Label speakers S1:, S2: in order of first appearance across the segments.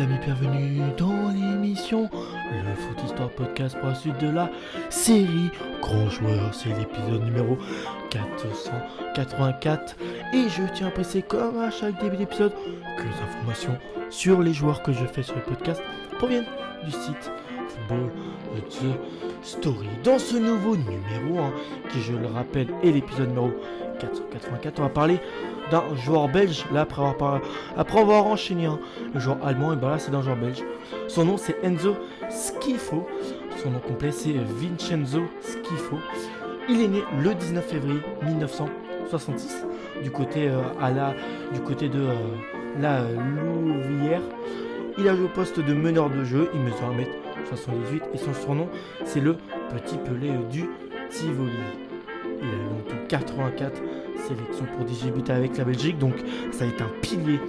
S1: amis, bienvenue dans l'émission Le Foot Histoire Podcast pour la suite de la série Grand Joueur. C'est l'épisode numéro 484 et je tiens à préciser comme à chaque début d'épisode que les informations sur les joueurs que je fais sur le podcast proviennent du site Football The Story. Dans ce nouveau numéro, hein, qui je le rappelle est l'épisode numéro 484, on va parler d'un joueur belge, là après avoir, après avoir enchaîné hein, le joueur allemand, et ben là c'est d'un joueur belge. Son nom c'est Enzo Schifo, son nom complet c'est Vincenzo Schifo. Il est né le 19 février 1966 du côté euh, à la, du côté de euh, la Louvière. Il a joué au poste de meneur de jeu, il mesure 1m78 et son surnom c'est le petit pelé du Tivoli. Il a tout 84 sélections pour 18 buts avec la Belgique, donc ça a été un pilier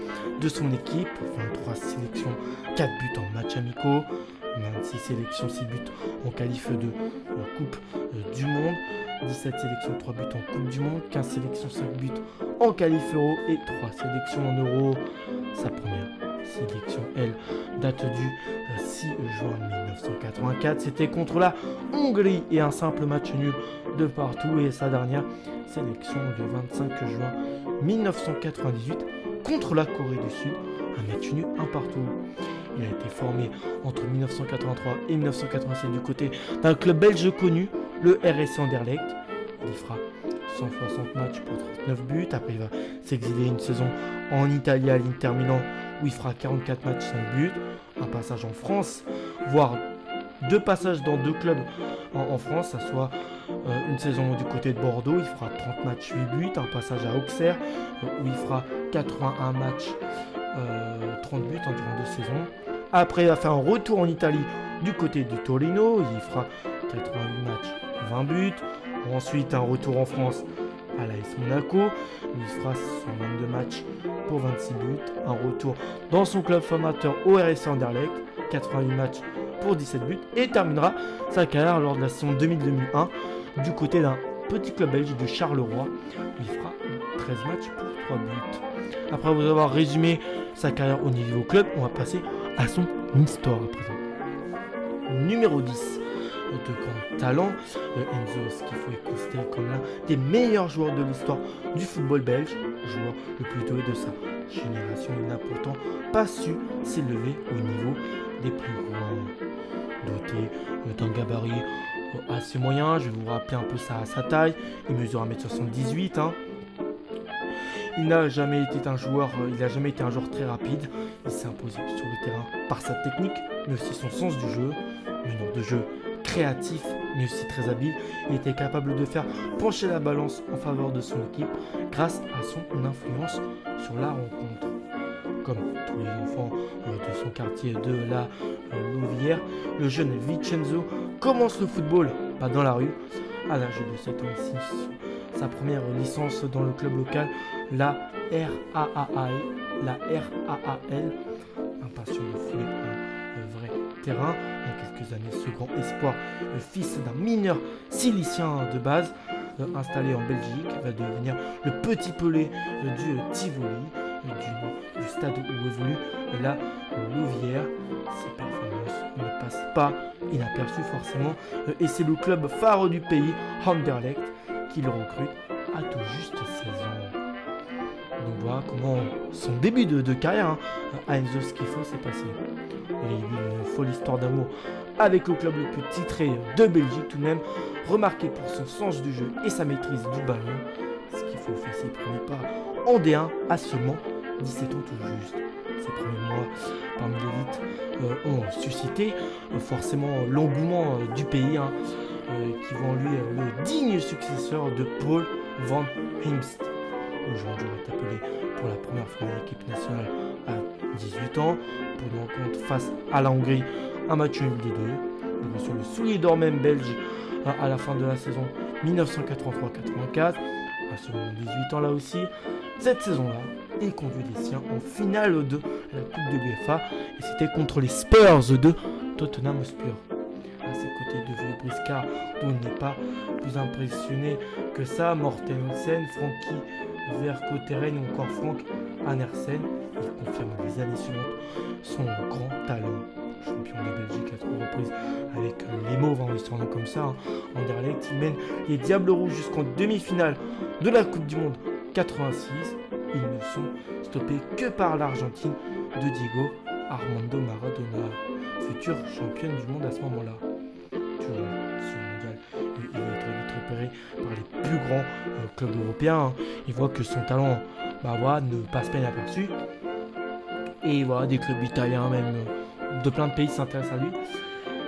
S1: de son équipe. 23 sélections, 4 buts en match amicaux, 26 sélections, 6 buts en qualif de Coupe euh, du Monde, 17 sélections, 3 buts en Coupe du Monde, 15 sélections, 5 buts en qualif euro et 3 sélections en euro. Sa première sélection, elle, date du 6 juin 1984. C'était contre la Hongrie et un simple match nul de partout. Et sa dernière sélection de 25 juin 1998 contre la Corée du Sud, un match nul un partout. Il a été formé entre 1983 et 1987 du côté d'un club belge connu, le RSC Anderlecht. Il fera 160 matchs pour 39 buts. Après, il va s'exiler une saison en Italie à l'Inter Milan où il fera 44 matchs, 5 buts. Un passage en France, voire deux passages dans deux clubs en, France, ça soit euh, une saison du côté de Bordeaux, il fera 30 matchs, 8 buts, un passage à Auxerre euh, où il fera 81 matchs, 30 euh, buts en durant deux saisons. Après, il va faire un retour en Italie du côté du Torino, il fera 88 matchs, 20 buts. Ensuite, un retour en France à l'AS Monaco, il fera 122 matchs pour 26 buts. Un retour dans son club formateur au RSC Anderlecht, 88 matchs pour 17 buts. Et terminera sa carrière lors de la saison 2000-2001 du côté d'un petit club belge de Charleroi. il fera 13 matchs pour 3 buts. Après vous avoir résumé sa carrière au niveau club, on va passer à son histoire à présent. Numéro 10 de grand talent, Enzo Schifo est considéré comme l'un des meilleurs joueurs de l'histoire du football belge, joueur le plus doué de sa génération. Il n'a pourtant pas su s'élever au niveau des plus grands. Doté d'un gabarit assez moyen. Je vais vous rappeler un peu sa, taille. Il mesure 1m78. Hein. Il n'a jamais été un joueur, euh, il n'a jamais été un joueur très rapide. Il s'est imposé sur le terrain par sa technique, mais aussi son sens du jeu, meneur de jeu créatif, mais aussi très habile. Il était capable de faire pencher la balance en faveur de son équipe grâce à son influence sur la rencontre. Comme tous les enfants de son quartier de la Louvière, le jeune Vincenzo commence le football pas dans la rue. À l'âge de 7 ans, il sa première licence dans le club local, la RAAL. La RAAL, un de foot, un vrai terrain. Quelques années, grand espoir, le fils d'un mineur silicien de base, euh, installé en Belgique, va devenir le petit pelé du Tivoli, du, stade où évolue la Louvière. Ses performances ne passent pas inaperçu forcément. Euh, et c'est le club phare du pays, Anderlecht, qui le recrute à tout juste 16 ans. Donc voilà comment son début de, carrière hein, à Enzo Schifo s'est passé. Il a eu une folle histoire d'amour avec le club le plus titré de Belgique tout de même, remarqué pour son sens du jeu et sa maîtrise du ballon. Schifo fait ses premiers pas en D1 à seulement 17 ans tout juste ses premiers mois parmi l'élite euh, ont suscité euh, forcément l'engouement euh, du pays, hein, qui vont lui le digne successeur de Paul Van Himst. Aujourd'hui, il est appelé pour la première fois l'équipe nationale à 18 ans pour une rencontre face à la Hongrie, un match nul des deux. Il reçoit le soulier d'or même belge à la fin de la saison 1983-84, à seulement 18 ans là aussi. Cette saison-là, il conduit les siens en finale de la Coupe de l'UEFA et c'était contre les Spurs de Tottenham Hotspur. À ses côtés de vieux briscard il n'est pas plus impressionné que ça, Morten Olsen, Frankie Vercotteren ou encore Frank Andersen. Il confirme les années suivantes son grand talent. Champion de Belgique à trois reprises avec les mauves en histoire comme ça. Hein. Anderlecht, il mène les Diables Rouges jusqu'en demi-finale de la Coupe du Monde 86. Ils ne sont stoppés que par l'Argentine de Diego Armando Maradona, future championne du monde à ce moment-là. Ce mondial, il est très repéré par les plus grands euh, clubs européens. Hein. Il voit que son talent bah, ne passe pas inaperçu. Et voilà, des clubs italiens, même euh, de plein de pays s'intéressent à lui.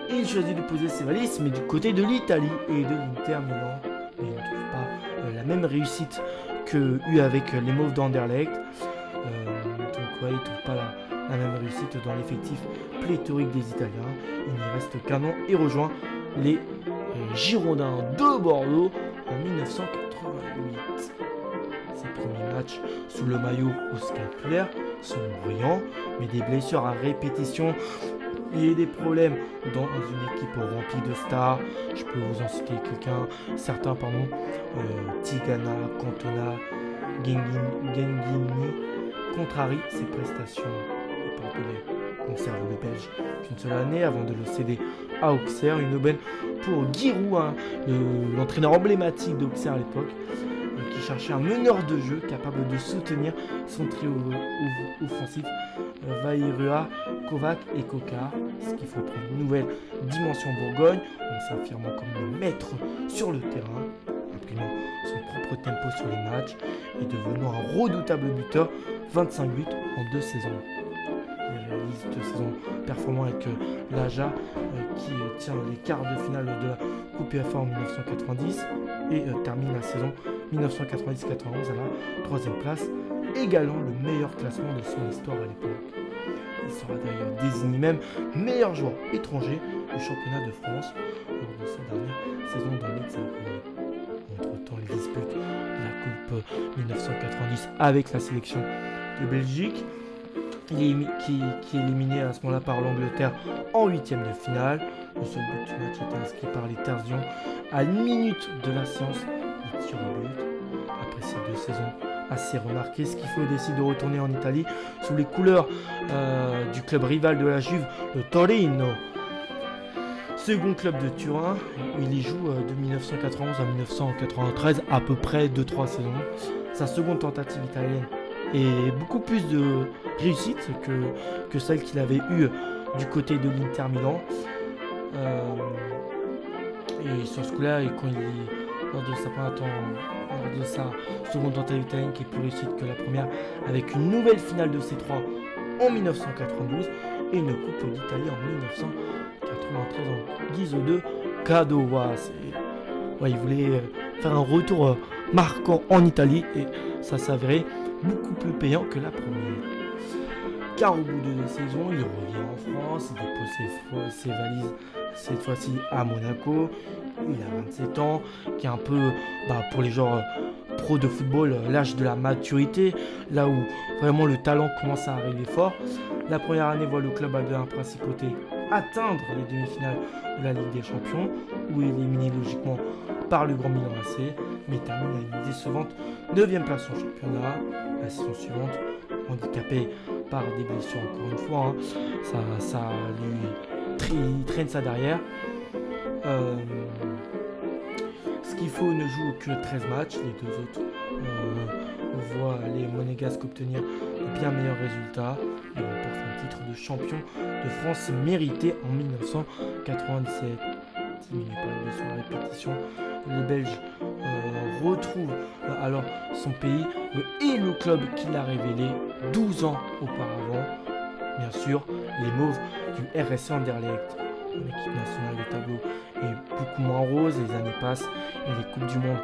S1: Et il choisit de poser ses valises, mais du côté de l'Italie et de l'Inter Milan. Il ne trouve pas euh, la même réussite que eu avec les Mauves d'Anderlecht. donc ouais, il ne trouve pas la, la même réussite dans l'effectif pléthorique des Italiens. Il n'y reste qu'un an et rejoint les euh, Girondins de Bordeaux en 1988. Ses premiers matchs sous le maillot au scapulaire sont brillants, mais des blessures à répétition et des problèmes dans une équipe remplie de stars. Je peux vous en citer quelqu'un, certains, pardon, euh, Tigana, Cantona, Gengini, contrarient ses prestations conserve le Belge qu'une seule année avant de le céder à Auxerre. Une aubaine pour Giroud, hein, l'entraîneur emblématique d'Auxerre à l'époque, euh, qui cherchait un meneur de jeu capable de soutenir son trio offensif Vairua, Kovac et Coca. Ce qu'il faut prendre une nouvelle dimension Bourgogne en s'affirmant comme le maître sur le terrain, imprimant son propre tempo sur les matchs et devenant un redoutable buteur, 25 buts en deux saisons réalise deux saisons performant avec euh, l'Aja euh, qui euh, tient les quarts de finale de la Coupe UEFA en 1990 et termine la saison 1990-91 à la troisième place, égalant le meilleur classement de son histoire à l'époque. Il sera d'ailleurs désigné même meilleur joueur étranger du championnat de France lors de sa dernière saison dans l'Hexagone. Entre-temps, il dispute la Coupe 1990 avec la sélection de Belgique qui, est éliminé à ce moment-là par l'Angleterre en huitième de finale. Le seul but match était inscrit par les Terzions à une minute de la séance. Il tire au but. Après ces deux saisons assez remarquées, faut décide de retourner en Italie sous les couleurs euh, du club rival de la Juve, le Torino. Second club de Turin, il y joue euh, de 1991 à 1993, à peu près 2-3 saisons. Sa seconde tentative italienne et beaucoup plus de réussite que, que celle qu'il avait eue du côté de l'Inter Milan. Euh, et sur ce coup-là, quand il lors de sa première de sa seconde tentative qui est plus réussite que la première, avec une nouvelle finale de C3 en 1992 et une Coupe d'Italie en 1993 en guise de cadeau. Il voulait faire un retour marquant en Italie et ça s'avérait beaucoup plus payant que la première. Car au bout de deux saisons, il revient en France, il dépose ses, valises cette fois-ci à Monaco. Il a 27 ans, qui est un peu bah, pour les genres pro de football l'âge de la maturité, là où vraiment le talent commence à arriver fort. La première année voit le club Albert Principauté atteindre les demi-finales de la Ligue des Champions, où il est éliminé logiquement par le Grand Milan AC, mais termine à une décevante 9ème place en championnat. La saison suivante, handicapé par des blessures encore une fois, hein. ça, ça, lui traîne ça derrière. Euh, ce qu'il faut ne joue que 13 matchs, les deux autres euh, on voit les Monégasques obtenir de bien meilleurs résultats et remportent un titre de champion de France mérité en 1997. Diminué par les blessures à répétition, les Belges euh, retrouvent euh, alors son pays et le club qui l'a révélé 12 ans auparavant. Bien sûr, les mauves du RSC Anderlecht. En équipe nationale, le tableau est beaucoup moins rose, les années passent et les Coupes du Monde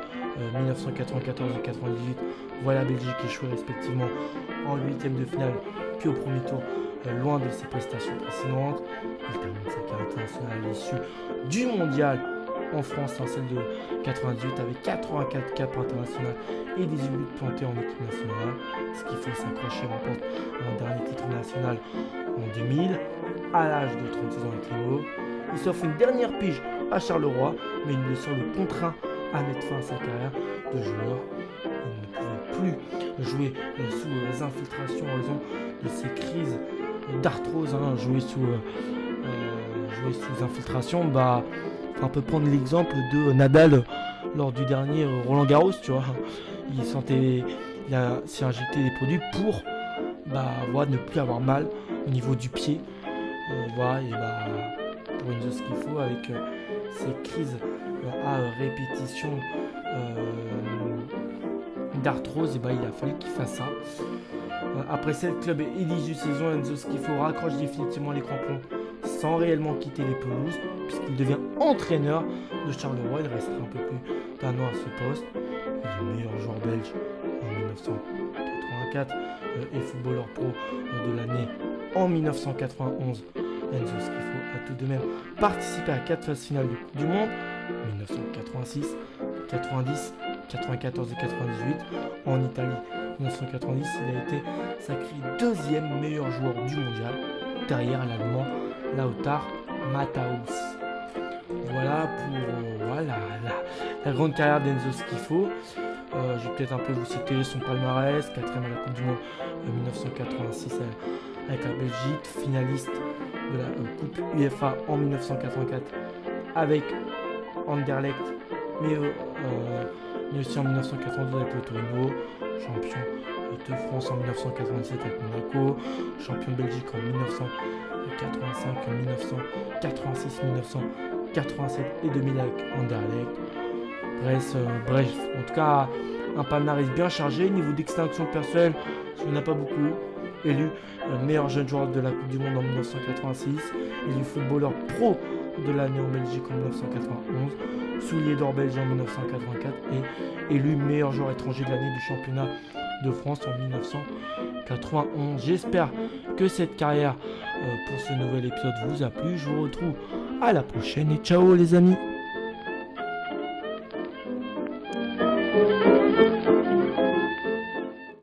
S1: 1994 euh, et 98 voient la Belgique échouer respectivement en huitième de finale puis au premier tour loin de ses prestations précédentes. Il termine sa carrière internationale à l'issue du mondial en France en celle de 98 avec 84 caps internationaux et 18 buts plantés en équipe nationale. Ce qu'il faut s'accrocher remporte un dernier titre national en 2000 à l'âge de 36 ans avec les mots. Il s'offre une dernière pige à Charleroi, mais une blessure le contraint à mettre fin à sa carrière de joueur. il ne pouvait plus jouer sous infiltrations en raison de ses crises d'arthrose, hein, jouer sous jouer sous infiltration, bah on peut prendre l'exemple de Nadal lors du dernier Roland Garros, tu vois. Il sentait, il s'est injecté des produits pour bah, ne plus avoir mal au niveau du pied. Euh, et bah, pour ce qu'il faut avec euh, ces crises euh, à répétition d'arthrose, et bah, il a fallu qu'il fasse ça. après cette club et 18 saisons, Enzo Schifo raccroche définitivement les crampons sans réellement quitter les pelouses, puisqu'il devient entraîneur de Charleroi. Il restera un peu plus d'un an à ce poste. Il est le meilleur joueur belge en 1984 et footballeur pro de l'année en 1991. Enzo Schifo a tout de même participé à 4 phases finales du, du Monde 1986, 90, 94 et 98. En Italie, 1990, il a été sacré deuxième meilleur joueur du mondial, derrière l'Allemand Lautar Mataus. Voilà pour voilà, la, grande carrière d'Enzo Schifo. Euh, je vais peut-être un peu vous citer son palmarès, quatrième à la Coupe du Monde 1986 euh, avec la Belgique, finaliste de la Coupe UEFA en 1984 avec Anderlecht, mais, aussi en 1992 avec le Torino, champion de France en 1997 avec Monaco, champion de Belgique en 1985, 1986, 1987 et 2000 avec Anderlecht. Bref, euh, bref, en tout cas, un palmarès bien chargé. Niveau d'extinction personnelle, il n'y en a pas beaucoup. Élu euh, meilleur jeune joueur de la Coupe du Monde en 1986. Élu footballeur pro de l'année en Belgique en 1991. Soulier d'or belge en 1984. Et élu meilleur joueur étranger de l'année du championnat de France en 1991. J'espère que cette carrière euh, pour ce nouvel épisode vous a plu. Je vous retrouve à la prochaine et ciao les amis.